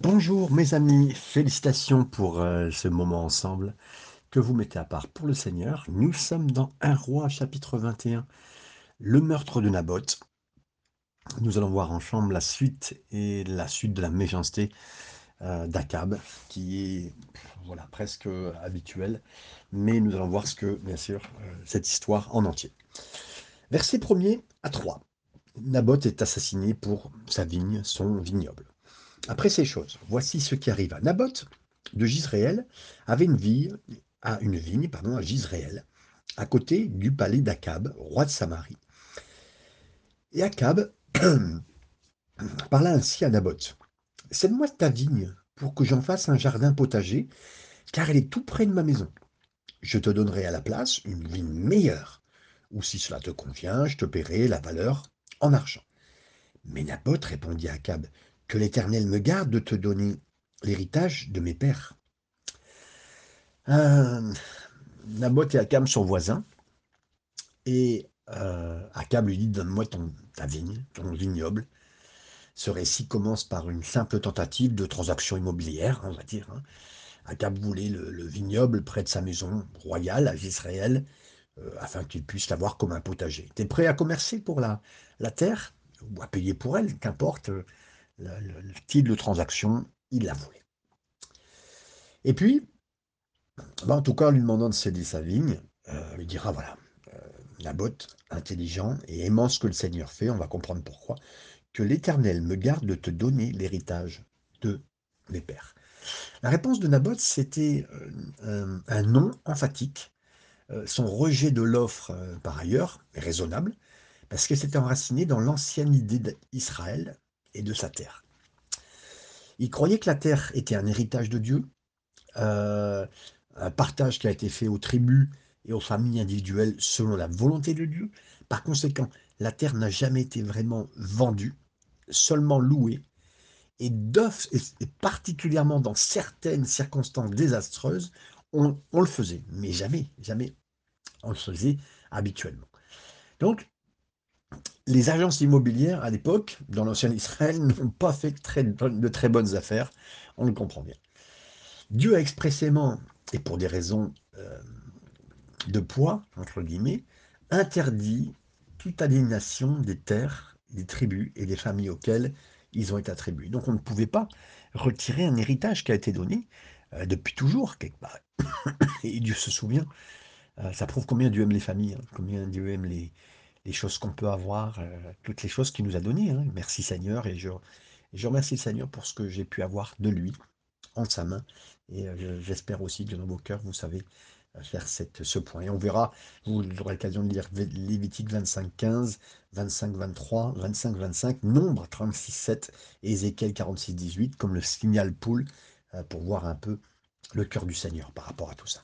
Bonjour mes amis, félicitations pour euh, ce moment ensemble que vous mettez à part pour le Seigneur. Nous sommes dans un roi chapitre 21, le meurtre de Naboth. Nous allons voir ensemble la suite et la suite de la méchanceté euh, d'Akab, qui est voilà, presque habituelle, mais nous allons voir ce que, bien sûr, euh, cette histoire en entier. Verset 1er à 3. Naboth est assassiné pour sa vigne, son vignoble. Après ces choses, voici ce qui arriva. Naboth de Gisraël avait une vigne, à une vigne pardon, à Gisraël, à côté du palais d'Akab, roi de Samarie. Et Akab parla ainsi à Naboth Cède-moi ta vigne pour que j'en fasse un jardin potager, car elle est tout près de ma maison. Je te donnerai à la place une vigne meilleure, ou si cela te convient, je te paierai la valeur en argent. Mais Naboth répondit à Akab que l'Éternel me garde de te donner l'héritage de mes pères. Euh, Naboth et Akab sont voisins, et euh, lui dit Donne-moi ta vigne, ton vignoble. Ce récit commence par une simple tentative de transaction immobilière, on va dire. Hein. Voulait le, vignoble près de sa maison royale à Israël, euh, afin qu'il puisse l'avoir comme un potager. Tu es prêt à commercer pour la, la terre? Ou à payer pour elle, qu'importe le, style de transaction, il la. Et puis, bah, en tout cas, en lui demandant de céder sa vigne, euh, il dira voilà, euh, Naboth, intelligent et aimant ce que le Seigneur fait, on va comprendre pourquoi, que l'Éternel me garde de te donner l'héritage de mes pères. La réponse de Naboth, c'était euh, un, non emphatique. son rejet de l'offre, par ailleurs, est raisonnable, parce que c'était enraciné dans l'ancienne idée d'Israël et de sa terre. Il croyait que la terre était un héritage de Dieu, euh, un partage qui a été fait aux tribus et aux familles individuelles selon la volonté de Dieu. Par conséquent, la terre n'a jamais été vraiment vendue, seulement louée. Et, et particulièrement dans certaines circonstances désastreuses, on, on le faisait. Mais jamais, jamais, on le faisait habituellement. Donc, les agences immobilières, à l'époque, dans l'ancien Israël, n'ont pas fait de très bonnes affaires. On le comprend bien. Dieu a expressément, et pour des raisons euh, de poids, entre guillemets, interdit toute aliénation des terres, des tribus et des familles auxquelles ils ont été attribués. Donc on ne pouvait pas retirer un héritage qui a été donné euh, depuis toujours, quelque part. Et Dieu se souvient. Euh, ça prouve combien Dieu aime les familles, hein, combien Dieu aime les, les choses qu'on peut avoir, euh, toutes les choses qu'il nous a données. Hein. Merci Seigneur, et je, je remercie le Seigneur pour ce que j'ai pu avoir de lui en sa main. Et euh, j'espère aussi que dans vos cœurs, vous savez euh, faire ce point. Et on verra, vous aurez l'occasion de lire Lévitique 25, 15, 25, 23, 25, 25, Nombre 36, 7 et Ézéchiel 46, 18, comme le signal poule, pour voir un peu le cœur du Seigneur par rapport à tout ça.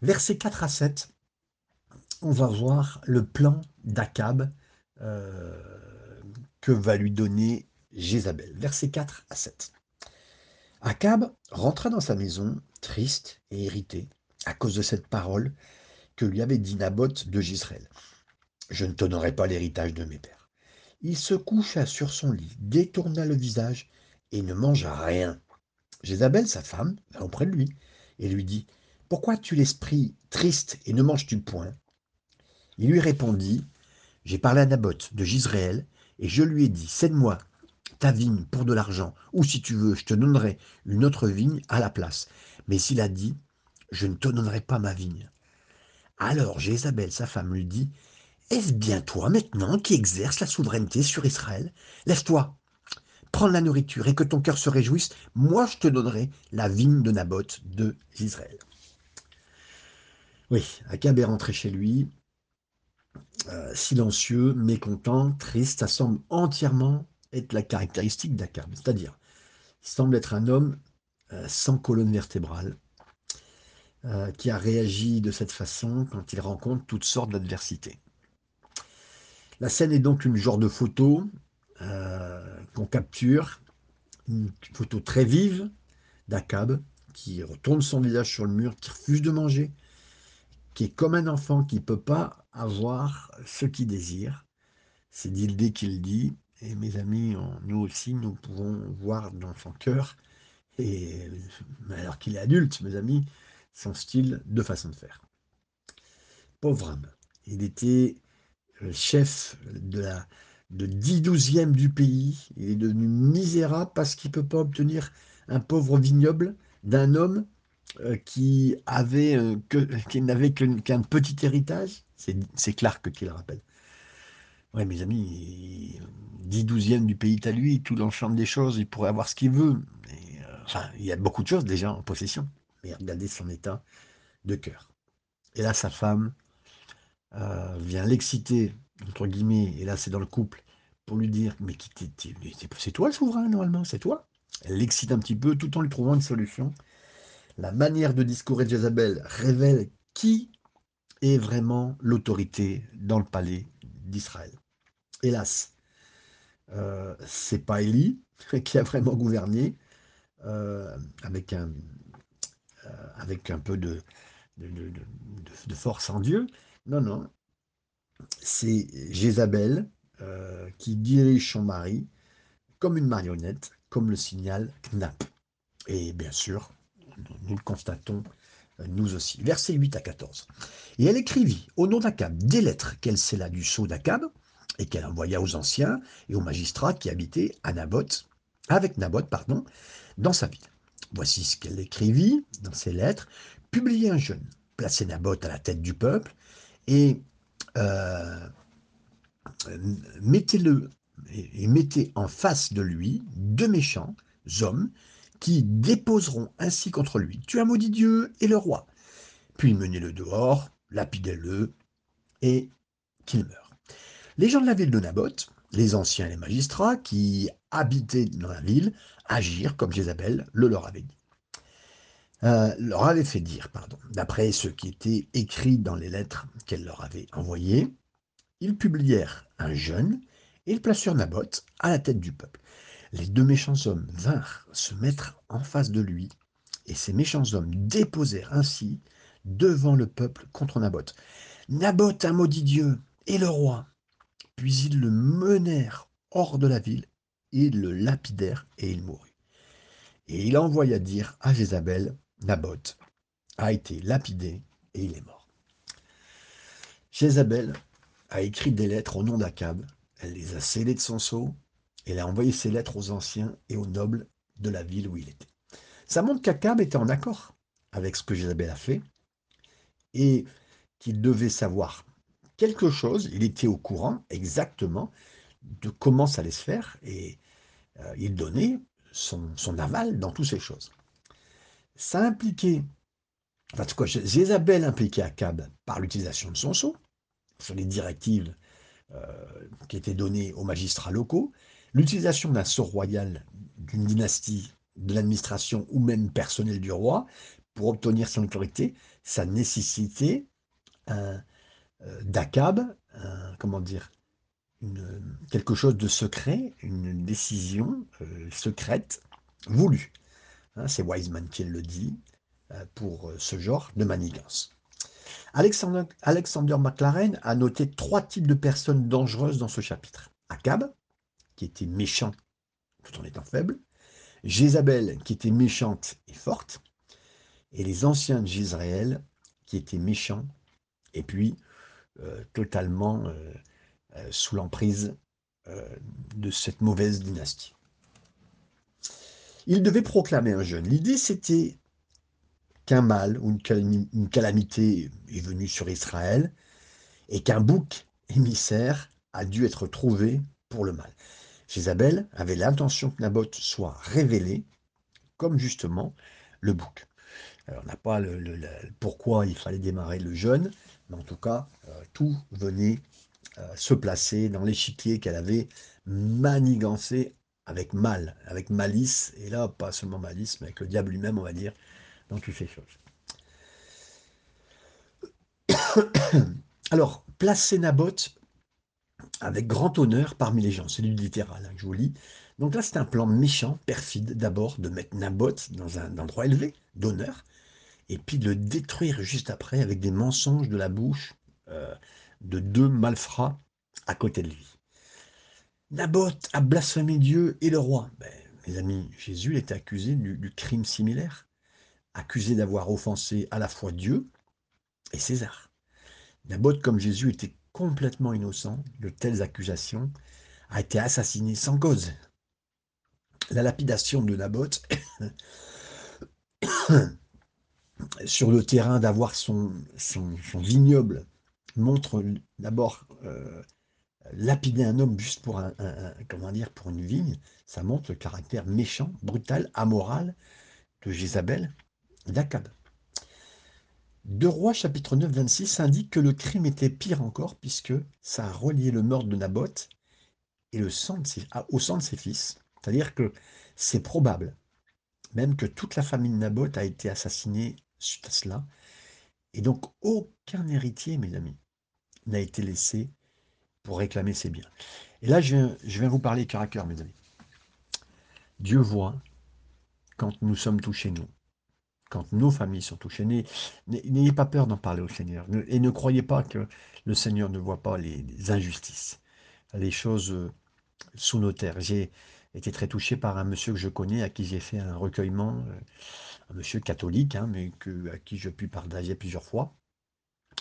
Versets 4 à 7, on va voir le plan d'Akab euh, que va lui donner Jézabel. Versets 4 à 7. Akab rentra dans sa maison, triste et irrité, à cause de cette parole que lui avait dit Naboth de Gisraël. Je ne t'honorerai pas l'héritage de mes pères. Il se coucha sur son lit, détourna le visage et ne mangea rien. Jézabel, sa femme, vint auprès de lui et lui dit Pourquoi as-tu l'esprit triste et ne manges-tu point? Il lui répondit J'ai parlé à Naboth de Gisraël, et je lui ai dit Cède-moi ta vigne pour de l'argent, ou si tu veux, je te donnerai une autre vigne à la place. Mais s'il a dit Je ne te donnerai pas ma vigne. Alors Jézabel, sa femme, lui dit Est-ce bien toi maintenant qui exerces la souveraineté sur Israël? Laisse-toi prendre la nourriture et que ton cœur se réjouisse, moi je te donnerai la vigne de Naboth de Israël. Oui, Akab est rentré chez lui, euh, silencieux, mécontent, triste, ça semble entièrement être la caractéristique d'Akab. C'est-à-dire, il semble être un homme euh, sans colonne vertébrale, euh, qui a réagi de cette façon quand il rencontre toutes sortes d'adversités. La scène est donc une genre de photo qu'on capture, une photo très vive d'Akab, qui retourne son visage sur le mur, qui refuse de manger, qui est comme un enfant qui ne peut pas avoir ce qu'il désire. C'est l'idée qu'il dit, Et mes amis, nous aussi, nous pouvons voir dans son cœur, et alors qu'il est adulte, mes amis, son style de façon de faire. Pauvre homme. Il était chef de la de 10 douzièmes du pays. Il est devenu misérable parce qu'il ne peut pas obtenir un pauvre vignoble d'un homme qui avait euh, qui n'avait qu'un petit héritage. C'est Clark qui le rappelle. Ouais, mes amis, 10 douzièmes du pays à lui, tout l'ensemble des choses, il pourrait avoir ce qu'il veut. Euh, enfin, il y a beaucoup de choses déjà en possession. Mais regardez son état de cœur. Et là, sa femme vient l'exciter, entre guillemets, et là c'est dans le couple, pour lui dire, mais c'est toi le souverain normalement, c'est toi. Elle l'excite un petit peu tout en lui trouvant une solution. La manière de discourir de Jézabel révèle qui est vraiment l'autorité dans le palais d'Israël. Hélas, euh, c'est pas Élie qui a vraiment gouverné euh, avec, un, euh, avec un peu de, de, force en Dieu. Non, non, c'est Jézabel qui dirige son mari comme une marionnette, comme le signal Knapp. Et bien sûr, nous le constatons euh, nous aussi. Versets 8 à 14. Et elle écrivit au nom d'Akab des lettres qu'elle scella du sceau d'Akab et qu'elle envoya aux anciens et aux magistrats qui habitaient à avec Naboth, pardon, dans sa ville. Voici ce qu'elle écrivit dans ses lettres. Publiez un jeune, placez Naboth à la tête du peuple et euh, mettez-le et mettez en face de lui deux méchants hommes qui déposeront ainsi contre lui. Tu as maudit Dieu et le roi. Puis menez-le dehors, lapidez-le, et qu'il meure. Les gens de la ville de Naboth, les anciens et les magistrats qui habitaient dans la ville, agirent comme Jézabel le leur avait dit. Euh, leur avait fait dire, pardon, d'après ce qui était écrit dans les lettres qu'elle leur avait envoyées, ils publièrent un jeune et ils placèrent Naboth à la tête du peuple les deux méchants hommes vinrent se mettre en face de lui, et ces méchants hommes déposèrent ainsi devant le peuple contre Naboth. Naboth a maudit Dieu et le roi. Puis ils le menèrent hors de la ville, et le lapidèrent, et il mourut. Et il envoya dire à Jézabel, Naboth a été lapidé, et il est mort. Jézabel a écrit des lettres au nom d'Akab, elle les a scellées de son sceau, elle a envoyé ses lettres aux anciens et aux nobles de la ville où il était. Ça montre qu'Akab était en accord avec ce que Jézabel a fait et qu'il devait savoir quelque chose. Il était au courant exactement de comment ça allait se faire et euh, il donnait son, aval dans toutes ces choses. Ça impliquait, en tout cas, Jézabel impliquait Akab par l'utilisation de son sceau, sur les directives euh, qui étaient données aux magistrats locaux, L'utilisation d'un sort royal d'une dynastie, de l'administration ou même personnel du roi pour obtenir son autorité, ça nécessitait euh, d'Akab, comment dire, quelque chose de secret, une décision euh, secrète voulue. Hein, c'est Wiseman qui le dit euh, pour ce genre de manigance. Alexander, Alexander McLaren a noté trois types de personnes dangereuses dans ce chapitre. Akab, était méchant tout en étant faible, Jézabel qui était méchante et forte, et les anciens d'Israël qui étaient méchants et puis euh, totalement euh, euh, sous l'emprise de cette mauvaise dynastie. Il devait proclamer un jeûne. L'idée c'était qu'un mal ou une calamité est venue sur Israël et qu'un bouc émissaire a dû être trouvé pour le mal. Jézabel avait l'intention que Naboth soit révélé comme justement le bouc. Alors, on n'a pas le, pourquoi il fallait démarrer le jeûne, mais en tout cas, euh, tout venait euh, se placer dans l'échiquier qu'elle avait manigancé avec mal, avec malice, et là, pas seulement malice, mais avec le diable lui-même, on va dire, dans toutes ces choses. Alors, placer Naboth avec grand honneur parmi les gens. C'est du littéral hein, que je vous lis. Donc là, c'est un plan méchant, perfide, d'abord, de mettre Naboth dans un endroit élevé, d'honneur, et puis de le détruire juste après avec des mensonges de la bouche euh, de deux malfrats à côté de lui. Naboth a blasphémé Dieu et le roi. Ben, mes amis, Jésus était accusé du, crime similaire, accusé d'avoir offensé à la fois Dieu et César. Naboth, comme Jésus, était complètement innocent de telles accusations, a été assassiné sans cause. La lapidation de Naboth sur le terrain d'avoir son, vignoble montre d'abord euh, lapider un homme juste pour un, pour une vigne, ça montre le caractère méchant, brutal, amoral de Jézabel, d'Akab. Deux Rois chapitre 9 26 indique que le crime était pire encore puisque ça a relié le meurtre de Naboth et le sang au sang de ses fils. C'est-à-dire que c'est probable même que toute la famille de Naboth a été assassinée suite à cela. Et donc aucun héritier, mes amis, n'a été laissé pour réclamer ses biens. Et là, je viens vous parler cœur à cœur, mes amis. Dieu voit quand nous sommes touchés, nous, quand nos familles sont touchées. N'ayez pas peur d'en parler au Seigneur. Et ne croyez pas que le Seigneur ne voit pas les, injustices, les choses euh, sous nos terres. J'ai été très touché par un monsieur que je connais, à qui j'ai fait un recueillement, euh, un monsieur catholique, hein, mais à qui je puis partager plusieurs fois,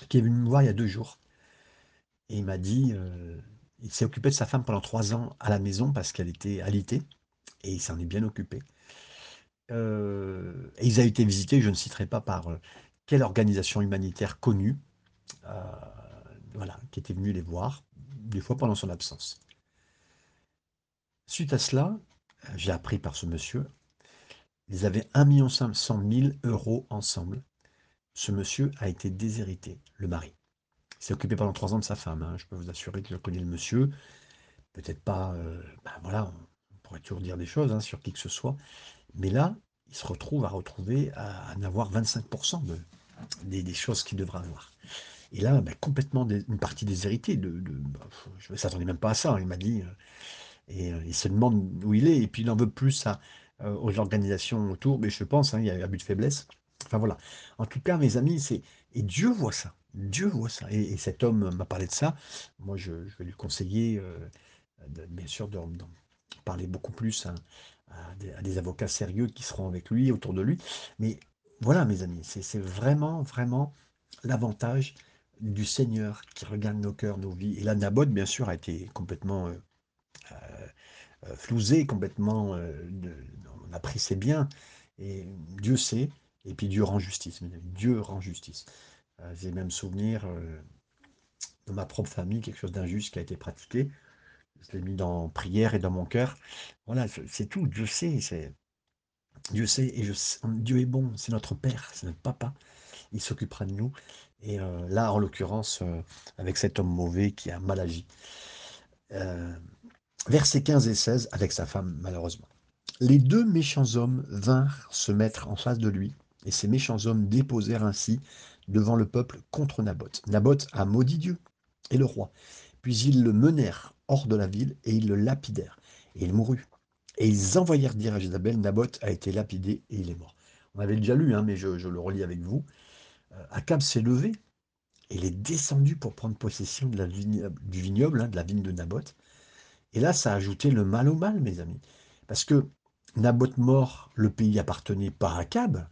qui est venu me voir il y a deux jours. Et il m'a dit, euh, il s'est occupé de sa femme pendant trois ans à la maison parce qu'elle était alitée, et il s'en est bien occupé. Euh, et ils ont été visités, je ne citerai pas par euh, quelle organisation humanitaire connue, voilà, qui était venue les voir, des fois pendant son absence. Suite à cela, j'ai appris par ce monsieur, ils avaient 1 500 000 euros ensemble. Ce monsieur a été déshérité, le mari. Il s'est occupé pendant trois ans de sa femme. Hein. Je peux vous assurer que je connais le monsieur. Peut-être pas, euh, ben voilà, on pourrait toujours dire des choses hein, sur qui que ce soit. Mais là, il se retrouve à retrouver, à, en avoir 25% de, des, choses qu'il devra avoir. Et là, ben, complètement une partie des héritiers. De, ben, je ne s'attendais même pas à ça. Hein. Il m'a dit, euh, et euh, il se demande où il est, et puis il en veut plus à, aux organisations autour. Mais je pense, il y a un but de faiblesse. Enfin voilà. En tout cas, mes amis, c'est et Dieu voit ça. Dieu voit ça. Et, cet homme m'a parlé de ça. Moi, je, vais lui conseiller, euh, bien sûr, de, parler beaucoup plus à, des, avocats sérieux qui seront avec lui, autour de lui. Mais voilà, mes amis, c'est vraiment, vraiment l'avantage du Seigneur qui regarde nos cœurs, nos vies. Et la Naboth, bien sûr, a été complètement euh, euh, flousé, complètement... on a pris ses biens. Et Dieu sait, et puis Dieu rend justice. Dieu rend justice. Euh, j'ai même souvenir euh, de ma propre famille, quelque chose d'injuste qui a été pratiqué. Je l'ai mis dans prière et dans mon cœur. Voilà, c'est tout. Dieu sait, Dieu sait et Dieu est bon. C'est notre Père, c'est notre Papa. Il s'occupera de nous. Et euh, là, en l'occurrence, avec cet homme mauvais qui a mal agi. versets 15 et 16, avec sa femme, malheureusement. Les deux méchants hommes vinrent se mettre en face de lui, et ces méchants hommes déposèrent ainsi devant le peuple contre Naboth. Naboth a maudit Dieu et le roi. Puis ils le menèrent hors de la ville et ils le lapidèrent. Et il mourut. Et ils envoyèrent dire à Jézabel, Naboth a été lapidé et il est mort. On avait déjà lu, hein, mais je, le relis avec vous. Euh, Akab s'est levé et il est descendu pour prendre possession du vignoble, hein, de la vigne de Naboth. Et là, ça a ajouté le mal au mal, mes amis. Parce que Naboth mort, le pays appartenait pas à Akab,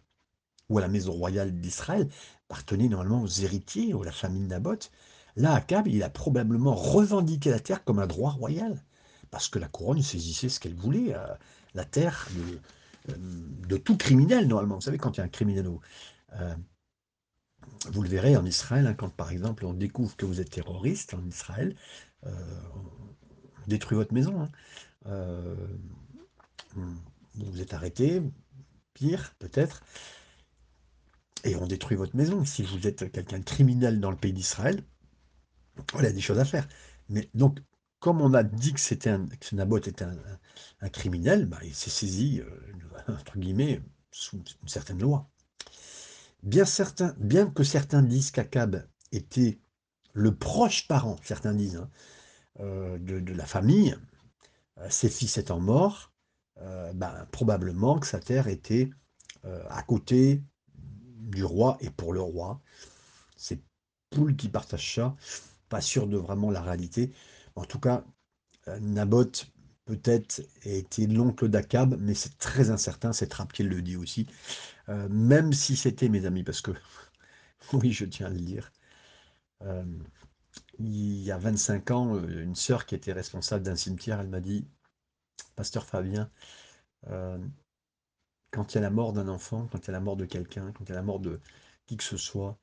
ou à la maison royale d'Israël, appartenait normalement aux héritiers ou à la famille Naboth. Là, Akab, il a probablement revendiqué la terre comme un droit royal, parce que la couronne saisissait ce qu'elle voulait, euh, la terre de, euh, de, tout criminel, normalement. Vous savez, quand il y a un criminel, euh, vous le verrez en Israël, hein, quand par exemple on découvre que vous êtes terroriste en Israël, on détruit votre maison. Hein. vous êtes arrêté, pire peut-être, et on détruit votre maison. Si vous êtes quelqu'un de criminel dans le pays d'Israël, il y a des choses à faire. Mais donc, comme on a dit que c'était Naboth était un, criminel, bah, il s'est saisi, euh, entre guillemets, sous une certaine loi. Bien que certains disent qu'Akab était le proche parent, certains disent, hein, euh, de, la famille, euh, ses fils étant morts, bah, probablement que sa terre était à côté du roi et pour le roi. C'est Poule qui partage ça. Pas sûr de vraiment la réalité. En tout cas, Naboth peut-être était l'oncle d'Akab, mais c'est très incertain, c'est Trapp qui le dit aussi. même si c'était, mes amis, parce que, oui, je tiens à le dire, il y a 25 ans, une sœur qui était responsable d'un cimetière, elle m'a dit, Pasteur Fabien, quand il y a la mort d'un enfant, quand il y a la mort de quelqu'un, quand il y a la mort de qui que ce soit,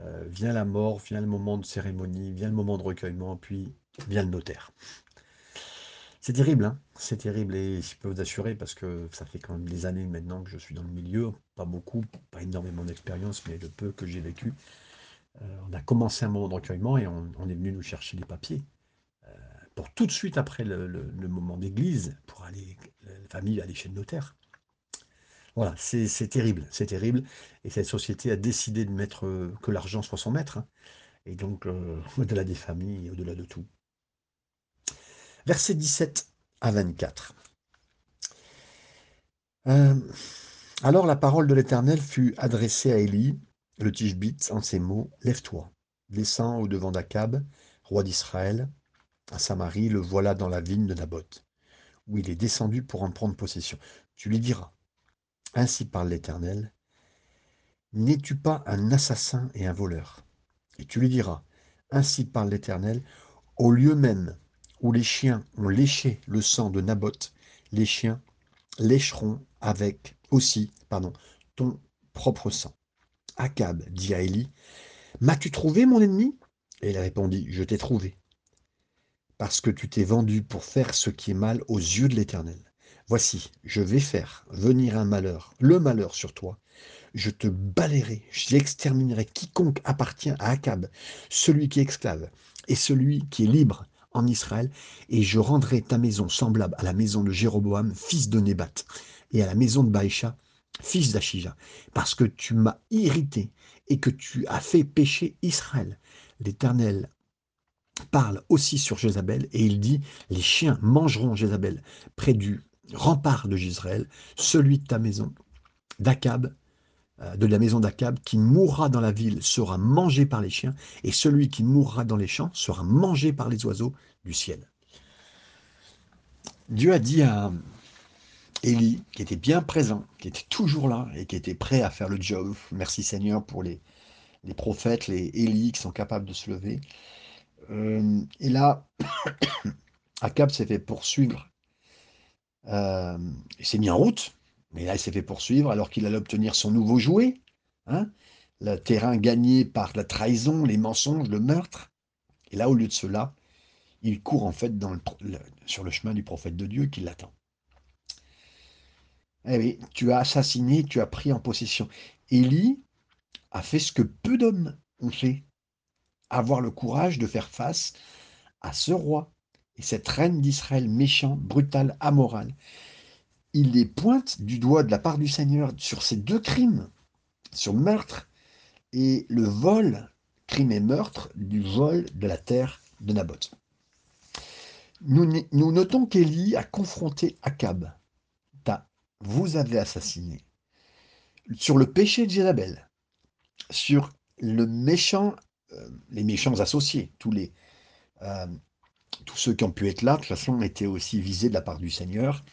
euh, vient la mort, vient le moment de cérémonie, vient le moment de recueillement, puis vient le notaire. C'est terrible, hein c'est terrible, et je peux vous assurer, parce que ça fait quand même des années maintenant que je suis dans le milieu, pas beaucoup, pas énormément d'expérience, mais le peu que j'ai vécu. Euh, on a commencé un moment de recueillement et on, est venu nous chercher des papiers euh, pour tout de suite après le, le moment d'église, pour aller, la famille aller chez le notaire. Voilà, c'est terrible, c'est terrible. Et cette société a décidé de mettre euh, que l'argent soit son maître. Hein. et donc, euh, au-delà des familles, au-delà de tout. Versets 17 à 24. Euh, alors la parole de l'Éternel fut adressée à Élie, le Tishbite, en ces mots Lève-toi, descends au devant d'Akab, roi d'Israël, à Samarie, le voilà dans la vigne de Naboth, où il est descendu pour en prendre possession. Tu lui diras ainsi parle l'Éternel. N'es-tu pas un assassin et un voleur? Et tu lui diras, Ainsi parle l'Éternel, au lieu même où les chiens ont léché le sang de Naboth, les chiens lécheront avec aussi pardon, ton propre sang. Akab dit à Élie, M'as-tu trouvé mon ennemi? Et il répondit, Je t'ai trouvé, parce que tu t'es vendu pour faire ce qui est mal aux yeux de l'Éternel. Voici, je vais faire venir un malheur, le malheur sur toi. Je te balayerai, j'exterminerai quiconque appartient à Akab, celui qui est esclave et celui qui est libre en Israël, et je rendrai ta maison semblable à la maison de Jéroboam, fils de Nébat, et à la maison de Baïcha, fils d'Achija, parce que tu m'as irrité et que tu as fait pécher Israël. L'Éternel parle aussi sur Jézabel, et il dit, les chiens mangeront Jézabel près du rempart de Gisraël, celui de ta maison, d'Akab, euh, de la maison d'Akab, qui mourra dans la ville sera mangé par les chiens, et celui qui mourra dans les champs sera mangé par les oiseaux du ciel. Dieu a dit à Élie, qui était bien présent, qui était toujours là et qui était prêt à faire le job, merci Seigneur pour les, prophètes, les Élie qui sont capables de se lever. Euh, et là, Akab s'est fait poursuivre euh, il s'est mis en route, mais là, il s'est fait poursuivre alors qu'il allait obtenir son nouveau jouet. Hein le terrain gagné par la trahison, les mensonges, le meurtre. Et là, au lieu de cela, il court en fait sur le chemin du prophète de Dieu qui l'attend. Eh tu as assassiné, tu as pris en possession. Élie a fait ce que peu d'hommes ont fait, avoir le courage de faire face à ce roi et cette reine d'Israël méchant, brutal, amoral, il les pointe du doigt de la part du Seigneur sur ces deux crimes, sur meurtre et le vol, crime et meurtre, du vol de la terre de Naboth. Nous, nous notons qu'Élie a confronté Akab. Vous avez assassiné. Sur le péché de Jézabel, sur le méchant, euh, les méchants associés, tous les, euh, tous ceux qui ont pu être là, de toute façon, étaient aussi visés de la part du Seigneur.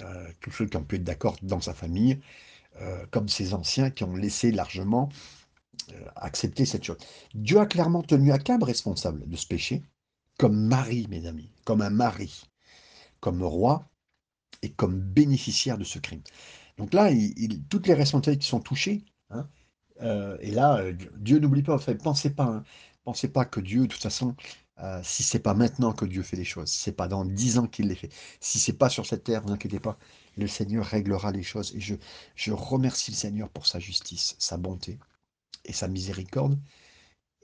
Euh, tous ceux qui ont pu être d'accord dans sa famille, euh, comme ces anciens qui ont laissé largement euh, accepter cette chose. Dieu a clairement tenu Akab responsable de ce péché, comme mari, mes amis, comme un mari, comme roi et comme bénéficiaire de ce crime. Donc là, toutes les responsabilités qui sont touchées, hein, et là, Dieu n'oublie pas, pensez pas, hein, pensez pas que Dieu, de toute façon, euh, si c'est pas maintenant que Dieu fait les choses, si c'est pas dans dix ans qu'il les fait, si c'est pas sur cette terre, vous inquiétez pas, le Seigneur réglera les choses. Et je, je remercie le Seigneur pour sa justice, sa bonté et sa miséricorde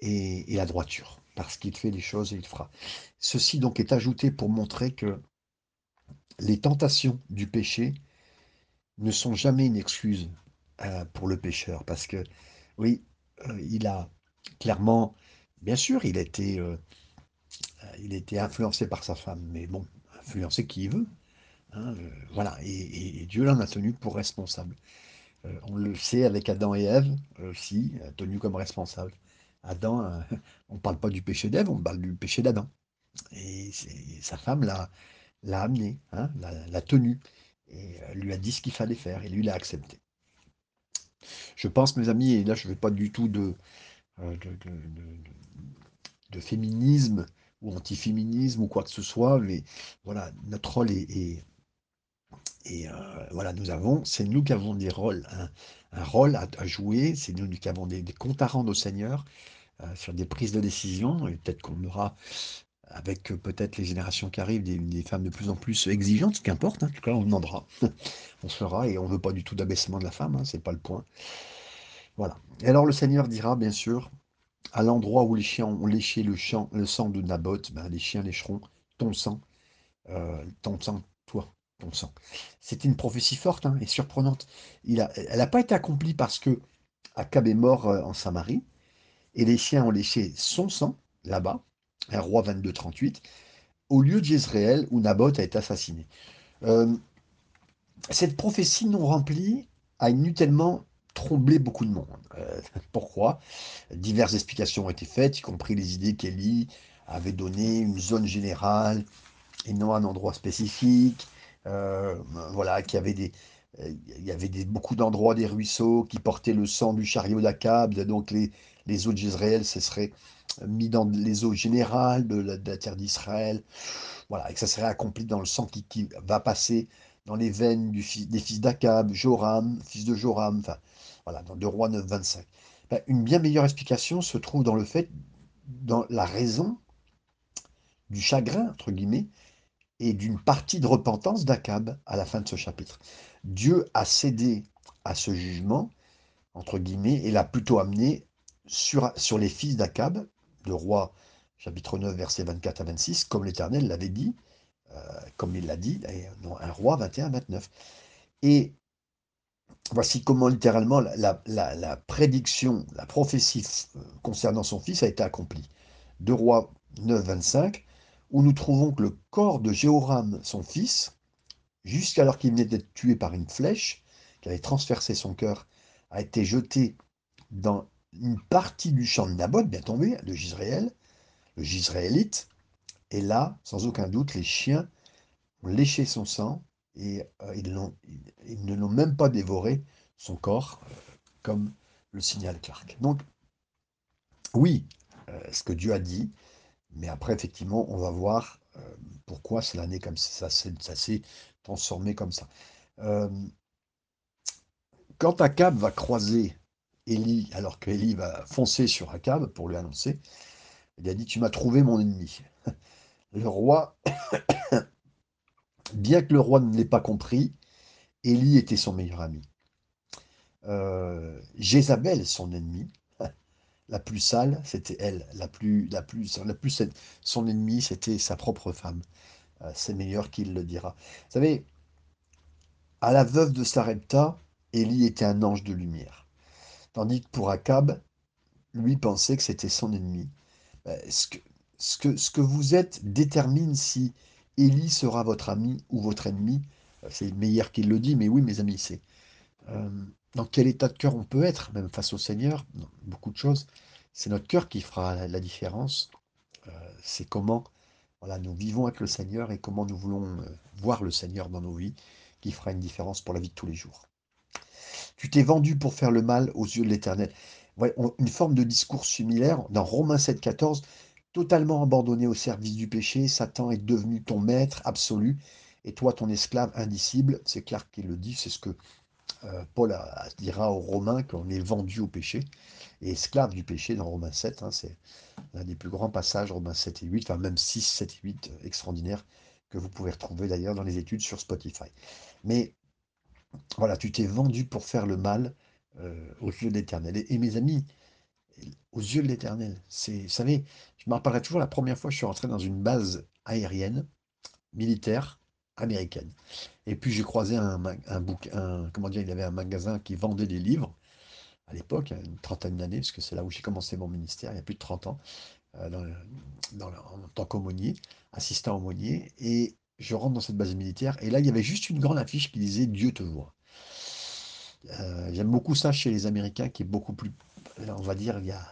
et, la droiture, parce qu'il fait les choses et il fera. Ceci donc est ajouté pour montrer que les tentations du péché ne sont jamais une excuse euh, pour le pécheur, parce que oui, euh, il a clairement, bien sûr, il a été euh, il était influencé par sa femme, mais bon, influencé qui il veut. Hein, euh, voilà, et, Dieu l'en a tenu pour responsable. Euh, on le sait avec Adam et Ève aussi, tenu comme responsable. Adam, on ne parle pas du péché d'Ève, on parle du péché d'Adam. Et sa femme l'a amené, hein, l'a tenu, et euh, lui a dit ce qu'il fallait faire, et lui l'a accepté. Je pense, mes amis, et là je ne veux pas du tout euh, de, féminisme ou anti-féminisme ou quoi que ce soit, mais voilà, notre rôle est, et euh, voilà, nous avons, c'est nous qui avons des rôles, un, rôle à, jouer, c'est nous qui avons des, comptes à rendre au Seigneur euh, sur des prises de décision, et peut-être qu'on aura, avec peut-être les générations qui arrivent, des, femmes de plus en plus exigeantes, ce qu'importe, hein, en tout cas on demandera, on se fera, et on ne veut pas du tout d'abaissement de la femme, hein, c'est pas le point. Voilà. Et alors le Seigneur dira, bien sûr, à l'endroit où les chiens ont léché le, sang de Naboth, ben, les chiens lécheront ton sang, euh, ton sang, toi, ton sang. C'était une prophétie forte hein, et surprenante. Elle n'a pas été accomplie parce que Akab est mort euh, en Samarie, et les chiens ont léché son sang, là-bas, un roi 22-38, au lieu d'Israël où Naboth a été assassiné. Euh, cette prophétie non remplie a inutilement troublé beaucoup de monde. Euh, pourquoi? Diverses explications ont été faites, y compris les idées qu'Elie avait données, une zone générale et non un endroit spécifique. Euh, voilà, qu'il y avait des, il y avait des, beaucoup d'endroits des ruisseaux qui portaient le sang du chariot d'Akab, donc les, les eaux d'Israël, ce serait mis dans les eaux générales de la, terre d'Israël, voilà, et que ça serait accompli dans le sang qui va passer dans les veines des fils d'Akab, Joram, fils de Joram, enfin, voilà, dans 2 Rois 9, 25. Ben, une bien meilleure explication se trouve dans le fait, dans la raison du chagrin, entre guillemets, et d'une partie de repentance d'Akab à la fin de ce chapitre. Dieu a cédé à ce jugement, entre guillemets, et l'a plutôt amené sur, sur les fils d'Akab, de roi chapitre 9, versets 24 à 26, comme l'Éternel l'avait dit, comme il l'a dit, un roi 21 29. Et voici comment littéralement la, prédiction, la prophétie euh, concernant son fils a été accomplie. De roi 9, 25, où nous trouvons que le corps de Jéhoram, son fils, jusqu'alors qu'il venait d'être tué par une flèche, qui avait transpercé son cœur, a été jeté dans une partie du champ de Naboth, bien tombé, de Gisraël, le Gisraélite, et là, sans aucun doute, les chiens ont léché son sang et euh, ils, ne l'ont même pas dévoré, son corps, euh, comme le signale Clark. Donc, oui, euh, ce que Dieu a dit, mais après, effectivement, on va voir pourquoi c'est l'année comme ça, s'est transformé comme ça. quand Akab va croiser Élie, alors qu'Élie va foncer sur Akab pour lui annoncer, il a dit Tu m'as trouvé mon ennemi. Le roi, bien que le roi ne l'ait pas compris, Élie était son meilleur ami. Euh, Jézabel, son ennemi, la plus sale, c'était elle. La plus, la plus, la plus, son ennemi, c'était sa propre femme. Euh, c'est meilleur qu'il le dira. Vous savez, à la veuve de Sarepta, Élie était un ange de lumière. Tandis que pour Akab, lui pensait que c'était son ennemi. Euh, ce que, ce que, vous êtes détermine si Élie sera votre ami ou votre ennemi. Euh, c'est Meilleur qui le dit, mais oui, mes amis, c'est euh, dans quel état de cœur on peut être, même face au Seigneur, beaucoup de choses. C'est notre cœur qui fera la, différence. c'est comment voilà, nous vivons avec le Seigneur et comment nous voulons voir le Seigneur dans nos vies, qui fera une différence pour la vie de tous les jours. Tu t'es vendu pour faire le mal aux yeux de l'Éternel. une forme de discours similaire dans Romains 7,14. Totalement abandonné au service du péché, Satan est devenu ton maître absolu et toi ton esclave indicible. C'est clair qu'il le dit, c'est ce que euh, Paul dira aux Romains qu'on est vendu au péché et esclave du péché dans Romains 7. Hein, c'est l'un des plus grands passages, Romains 7 et 8, enfin même 6, 7 et 8, euh, extraordinaires, que vous pouvez retrouver d'ailleurs dans les études sur Spotify. Mais voilà, tu t'es vendu pour faire le mal euh, aux yeux de l'Éternel. Et, mes amis, aux yeux de l'Éternel, vous je me rappellerai toujours la première fois que je suis rentré dans une base aérienne militaire américaine. Et puis j'ai croisé un, il y avait un magasin qui vendait des livres à l'époque, une trentaine d'années, parce que c'est là où j'ai commencé mon ministère, il y a plus de 30 ans, euh, en tant qu'aumônier, assistant aumônier. Et je rentre dans cette base militaire, et là, il y avait juste une grande affiche qui disait Dieu te voit. Euh, j'aime beaucoup ça chez les Américains, qui est beaucoup plus, on va dire, il y a,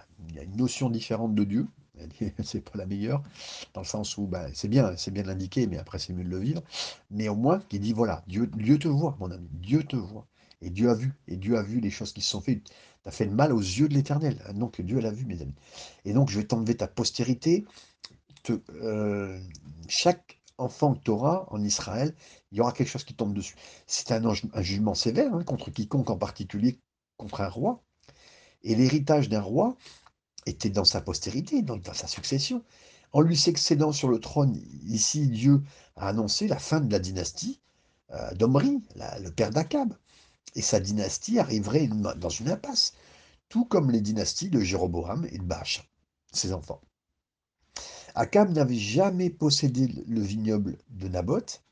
une notion différente de Dieu. c'est pas la meilleure, dans le sens où bah, c'est bien, c'est bien l'indiquer, mais après c'est mieux de le vivre. Mais au moins, qui dit voilà, Dieu, Dieu te voit, mon ami, Dieu te voit. Et Dieu a vu, et Dieu a vu les choses qui se sont faites. Tu as fait le mal aux yeux de l'Éternel. Donc Dieu l'a vu, mes amis. Et donc je vais t'enlever ta postérité. Euh, chaque enfant que tu auras en Israël, il y aura quelque chose qui tombe dessus. C'est un, jugement sévère hein, contre quiconque, en particulier contre un roi. Et l'héritage d'un roi était dans sa postérité, dans, sa succession. En lui succédant sur le trône, ici, Dieu a annoncé la fin de la dynastie euh, d'Omri, le père d'Akab. Et sa dynastie arriverait dans une impasse, tout comme les dynasties de Jéroboam et de Baasha, ses enfants. Akab n'avait jamais possédé le vignoble de Naboth,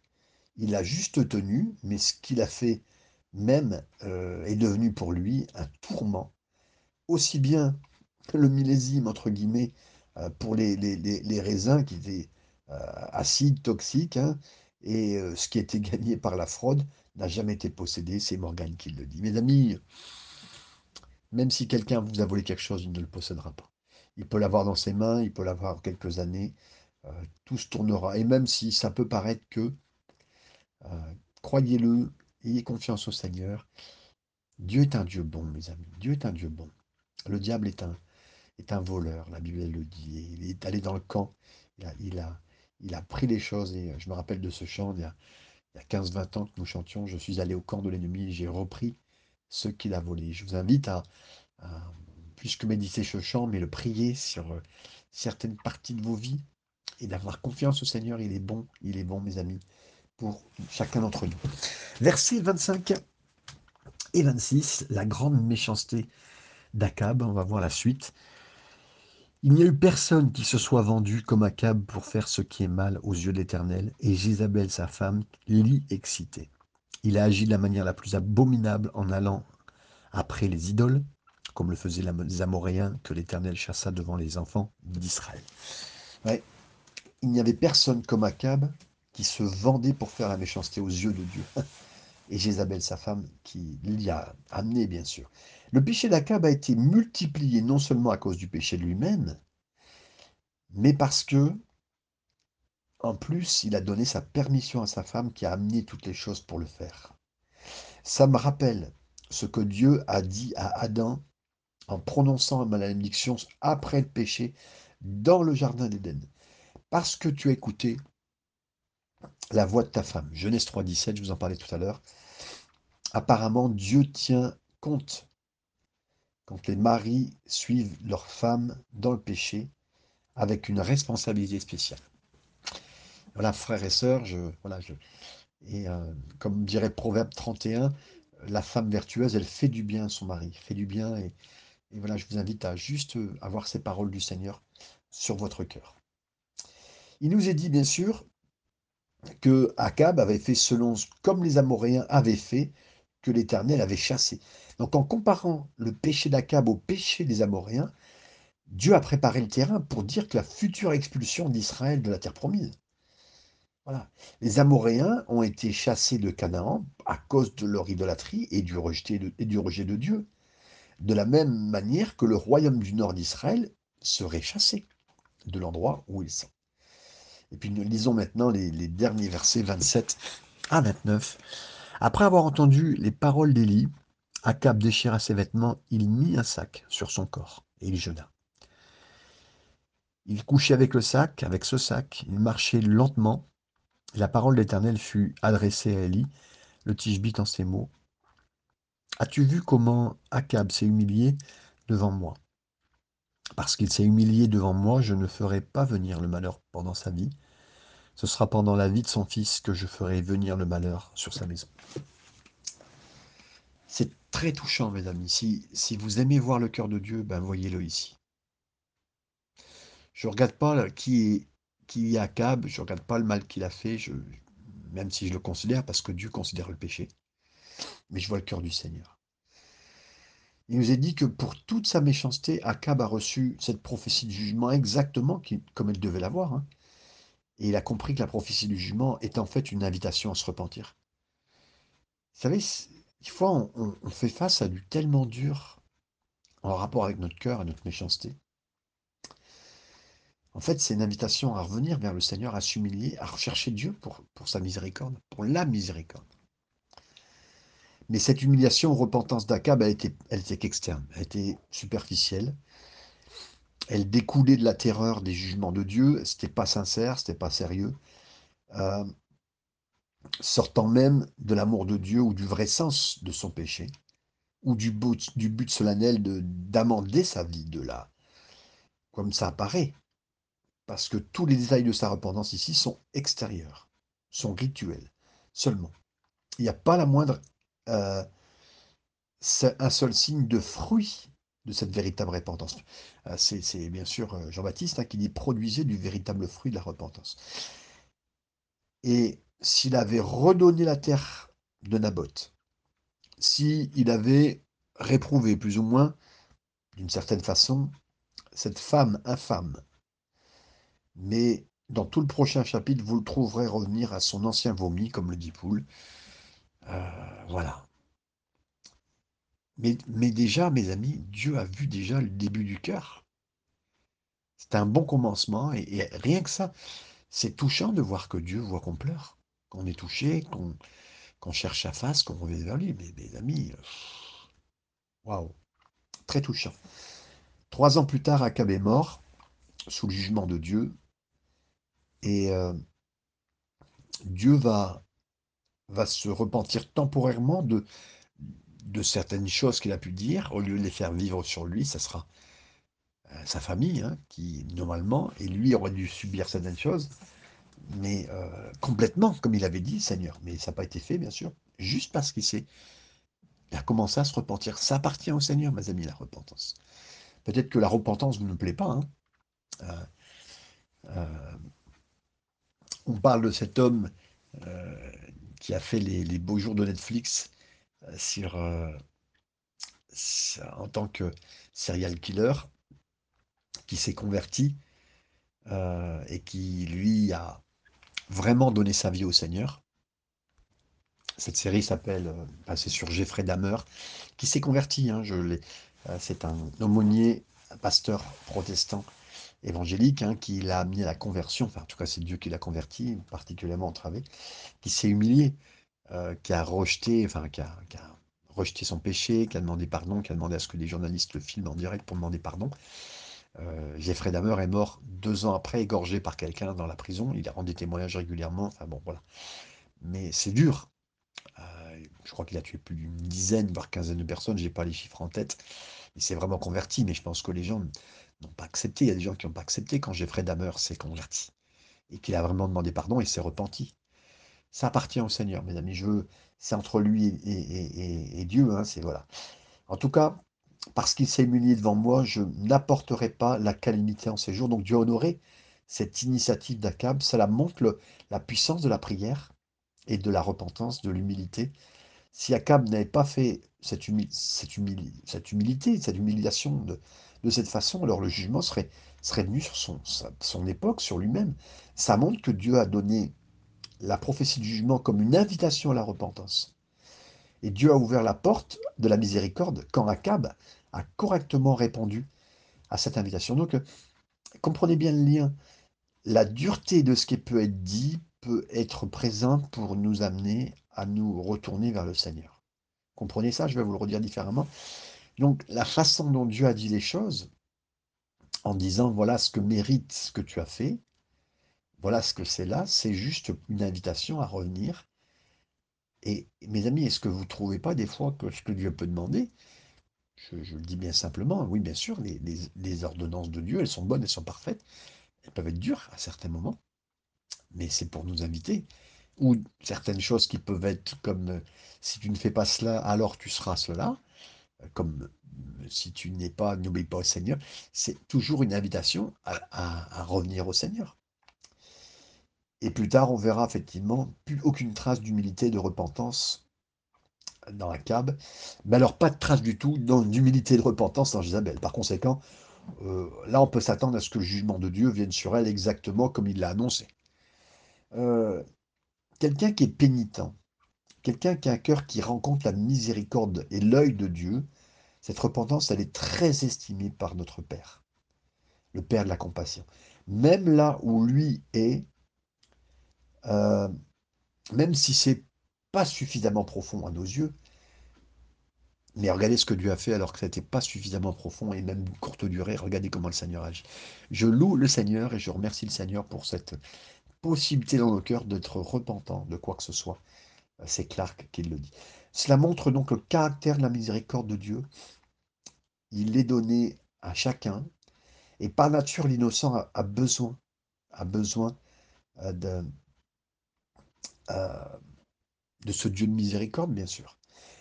il l'a juste tenu, mais ce qu'il a fait même euh, est devenu pour lui un tourment, aussi bien le millésime, entre guillemets, euh, pour les, les, raisins qui étaient euh, acides, toxiques, hein, et ce qui était gagné par la fraude n'a jamais été possédé, c'est Morgane qui le dit. Mes amis, même si quelqu'un vous a volé quelque chose, il ne le possédera pas. Il peut l'avoir dans ses mains, il peut l'avoir quelques années, tout se tournera. Et même si ça peut paraître que, croyez-le, ayez confiance au Seigneur, Dieu est un Dieu bon, mes amis. Dieu est un Dieu bon. Le diable est un, voleur, la Bible le dit. il est allé dans le camp, il a, pris les choses. Et je me rappelle de ce chant, il y a, 15-20 ans que nous chantions, je suis allé au camp de l'ennemi, j'ai repris ce qu'il a volé. Je vous invite à, puisque méditer ce chant, mais le prier sur euh, certaines parties de vos vies et d'avoir confiance au Seigneur. Il est bon, il est bon, mes amis, pour chacun d'entre nous. Versets 25 et 26, la grande méchanceté d'Akab, on va voir la suite. Il n'y a eu personne qui se soit vendu comme Akab pour faire ce qui est mal aux yeux de l'Éternel, et Jézabel, sa femme, l'y excitait. Il a agi de la manière la plus abominable en allant après les idoles, comme le faisaient les Amoréens que l'Éternel chassa devant les enfants d'Israël. Il n'y avait personne comme Akab qui se vendait pour faire la méchanceté aux yeux de Dieu. Et Jézabel, sa femme, qui l'y a amené, bien sûr. Le péché d'Akab a été multiplié non seulement à cause du péché lui-même, mais parce que, en plus, il a donné sa permission à sa femme qui a amené toutes les choses pour le faire. Ça me rappelle ce que Dieu a dit à Adam en prononçant la malédiction après le péché dans le jardin d'Éden. Parce que tu as écouté la voix de ta femme. Genèse 3.17, je vous en parlais tout à l'heure. Apparemment, Dieu tient compte quand les maris suivent leurs femmes dans le péché avec une responsabilité spéciale. Voilà, frères et sœurs, voilà, et euh, comme dirait Proverbe 31, la femme vertueuse, elle fait du bien à son mari, fait du bien, et, je vous invite à juste avoir ces paroles du Seigneur sur votre cœur. Il nous est dit, bien sûr, que Akab avait fait selon comme les Amoréens avaient fait, que l'Éternel avait chassé. Donc en comparant le péché d'Akab au péché des Amoréens, Dieu a préparé le terrain pour dire que la future expulsion d'Israël de la terre promise. Voilà. Les Amoréens ont été chassés de Canaan à cause de leur idolâtrie et du rejet de Dieu. De la même manière que le royaume du nord d'Israël serait chassé de l'endroit où ils sont. Et puis nous lisons maintenant les, derniers versets 27 à 29. Après avoir entendu les paroles d'Élie, Akab déchira ses vêtements, il mit un sac sur son corps et il jeûna. Il couchait avec le sac, avec ce sac, il marchait lentement. La parole d'Éternel fut adressée à Élie, le tishbite en ces mots. As-tu vu comment Akab s'est humilié devant moi? Parce qu'il s'est humilié devant moi, je ne ferai pas venir le malheur pendant sa vie. Ce sera pendant la vie de son fils que je ferai venir le malheur sur sa maison. C'est très touchant, mes amis. Si, vous aimez voir le cœur de Dieu, ben voyez-le ici. Je ne regarde pas qui est, qui est Akab, je ne regarde pas le mal qu'il a fait, même si je le considère, parce que Dieu considère le péché. Mais je vois le cœur du Seigneur. Il nous est dit que pour toute sa méchanceté, Akab a reçu cette prophétie de jugement exactement comme elle devait l'avoir. Hein. Et il a compris que la prophétie du jugement est en fait une invitation à se repentir. Vous savez, des fois, on, fait face à du tellement dur en rapport avec notre cœur et notre méchanceté. En fait, c'est une invitation à revenir vers le Seigneur, à s'humilier, à rechercher Dieu pour sa miséricorde, pour la miséricorde. Mais cette humiliation, repentance d'Akab, elle était, elle était qu'externe, elle était superficielle. Elle découlait de la terreur des jugements de Dieu. C'était pas sincère, c'était pas sérieux. Euh, sortant même de l'amour de Dieu ou du vrai sens de son péché, ou du but, du but solennel d'amender sa vie de là, comme ça apparaît. Parce que tous les détails de sa repentance ici sont extérieurs, sont rituels, seulement. Il n'y a pas la moindre euh, un seul signe de fruit de cette véritable repentance. Euh, c'est bien sûr euh, Jean-Baptiste hein, qui dit produisez du véritable fruit de la repentance. Et s'il avait redonné la terre de Naboth, s'il avait réprouvé plus ou moins, d'une certaine façon, cette femme infâme, mais dans tout le prochain chapitre, vous le trouverez revenir à son ancien vomi, comme le dit Poul. Voilà. Mais, déjà, mes amis, Dieu a vu déjà le début du cœur. C'est un bon commencement, et, rien que ça, c'est touchant de voir que Dieu voit qu'on pleure, qu'on est touché, qu'on cherche sa face, qu'on revient vers lui. Mais mes amis, waouh, très touchant. Trois ans plus tard, Akab est mort, sous le jugement de Dieu, et euh, Dieu va, va se repentir temporairement de, certaines choses qu'il a pu dire, au lieu de les faire vivre sur lui, ça sera euh, sa famille, hein, qui normalement, et lui aurait dû subir certaines choses, mais euh, complètement, comme il avait dit, Seigneur. Mais ça n'a pas été fait, bien sûr, juste parce qu'il s'est, il a commencé à se repentir. Ça appartient au Seigneur, mes amis, la repentance. Peut-être que la repentance ne plaît pas. Hein. Euh, on parle de cet homme qui a fait les beaux jours de Netflix sur, euh, en tant que serial killer qui s'est converti euh, et qui, lui, a vraiment donné sa vie au Seigneur. Cette série s'appelle, euh, c'est sur Jeffrey Dahmer, qui s'est converti. Hein, c'est un aumônier, un pasteur protestant évangélique hein, qui l'a amené à la conversion. Enfin, en tout cas, c'est Dieu qui l'a converti, particulièrement entravé, qui s'est humilié euh, qui a rejeté, enfin, qui a, rejeté son péché, qui a demandé pardon, qui a demandé à ce que les journalistes le filment en direct pour demander pardon. Euh, Jeffrey Dahmer est mort deux ans après, égorgé par quelqu'un dans la prison. Il a rendu témoignage régulièrement. Enfin bon, voilà. Mais c'est dur. Euh, je crois qu'il a tué plus d'une dizaine, voire quinzaine de personnes. Je n'ai pas les chiffres en tête. Il s'est vraiment converti, mais je pense que les gens n'ont pas accepté. Il y a des gens qui n'ont pas accepté quand Jeffrey Dahmer s'est converti. Et qu'il a vraiment demandé pardon et s'est repenti. Ça appartient au Seigneur, mes amis. Je c'est entre lui et, Dieu. Hein, c'est voilà. En tout cas, parce qu'il s'est humilié devant moi, je n'apporterai pas la calamité en ces jours. Donc Dieu a honoré cette initiative d'Akab. Cela montre la puissance de la prière et de la repentance, de l'humilité. Si Akab n'avait pas fait cette, cette, humilité, cette humiliation de, de, cette façon, alors le jugement serait, serait venu sur son, son époque, sur lui-même. Ça montre que Dieu a donné la prophétie du jugement comme une invitation à la repentance. Et Dieu a ouvert la porte de la miséricorde quand Akab a correctement répondu à cette invitation. Donc, comprenez bien le lien. La dureté de ce qui peut être dit peut être présente pour nous amener à nous retourner vers le Seigneur. Comprenez ça, je vais vous le redire différemment. Donc, la façon dont Dieu a dit les choses, en disant voilà ce que mérite ce que tu as fait, voilà ce que c'est là, c'est juste une invitation à revenir. Et mes amis, est-ce que vous ne trouvez pas des fois que ce que Dieu peut demander, je, le dis bien simplement, oui bien sûr, les, ordonnances de Dieu, elles sont bonnes, elles sont parfaites, elles peuvent être dures à certains moments, mais c'est pour nous inviter. Ou certaines choses qui peuvent être comme euh, si tu ne fais pas cela, alors tu seras cela, comme euh, si tu n'es pas, n'oublie pas Seigneur, c'est toujours une invitation à revenir au Seigneur. Et plus tard, on verra effectivement plus aucune trace d'humilité, de repentance dans la cab. Mais alors, pas de trace du tout d'humilité et de repentance dans Isabelle. Par conséquent, euh, là, on peut s'attendre à ce que le jugement de Dieu vienne sur elle exactement comme il l'a annoncé. Euh, quelqu'un qui est pénitent, quelqu'un qui a un cœur qui rencontre la miséricorde et l'œil de Dieu, cette repentance, elle est très estimée par notre Père, le Père de la compassion. même là où lui est, euh, même si c'est pas suffisamment profond à nos yeux, mais regardez ce que Dieu a fait alors que ça n'était pas suffisamment profond et même courte durée. Regardez comment le Seigneur agit. Je loue le Seigneur et je remercie le Seigneur pour cette possibilité dans nos cœurs d'être repentant de quoi que ce soit. C'est Clark qui le dit. Cela montre donc le caractère de la miséricorde de Dieu. Il est donné à chacun et par nature l'innocent a, besoin, euh, de, euh, de ce Dieu de miséricorde, bien sûr.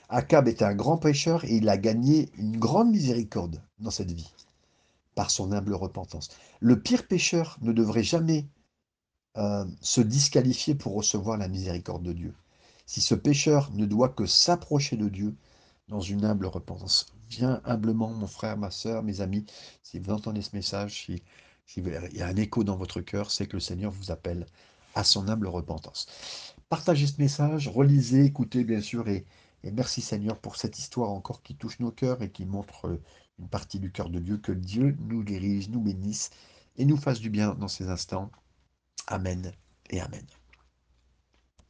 Akab était un grand pécheur et il a gagné une grande miséricorde dans cette vie par son humble repentance. Le pire pécheur ne devrait jamais euh, se disqualifier pour recevoir la miséricorde de Dieu. Si ce pécheur ne doit que s'approcher de Dieu dans une humble repentance, viens humblement, mon frère, ma soeur, mes amis, si vous entendez ce message, si, il y a un écho dans votre cœur, c'est que le Seigneur vous appelle à son humble repentance. Partagez ce message, relisez, écoutez bien sûr, et, et merci Seigneur pour cette histoire encore qui touche nos cœurs et qui montre euh, une partie du cœur de Dieu. Que Dieu nous dirige, nous bénisse et nous fasse du bien dans ces instants. Amen et Amen.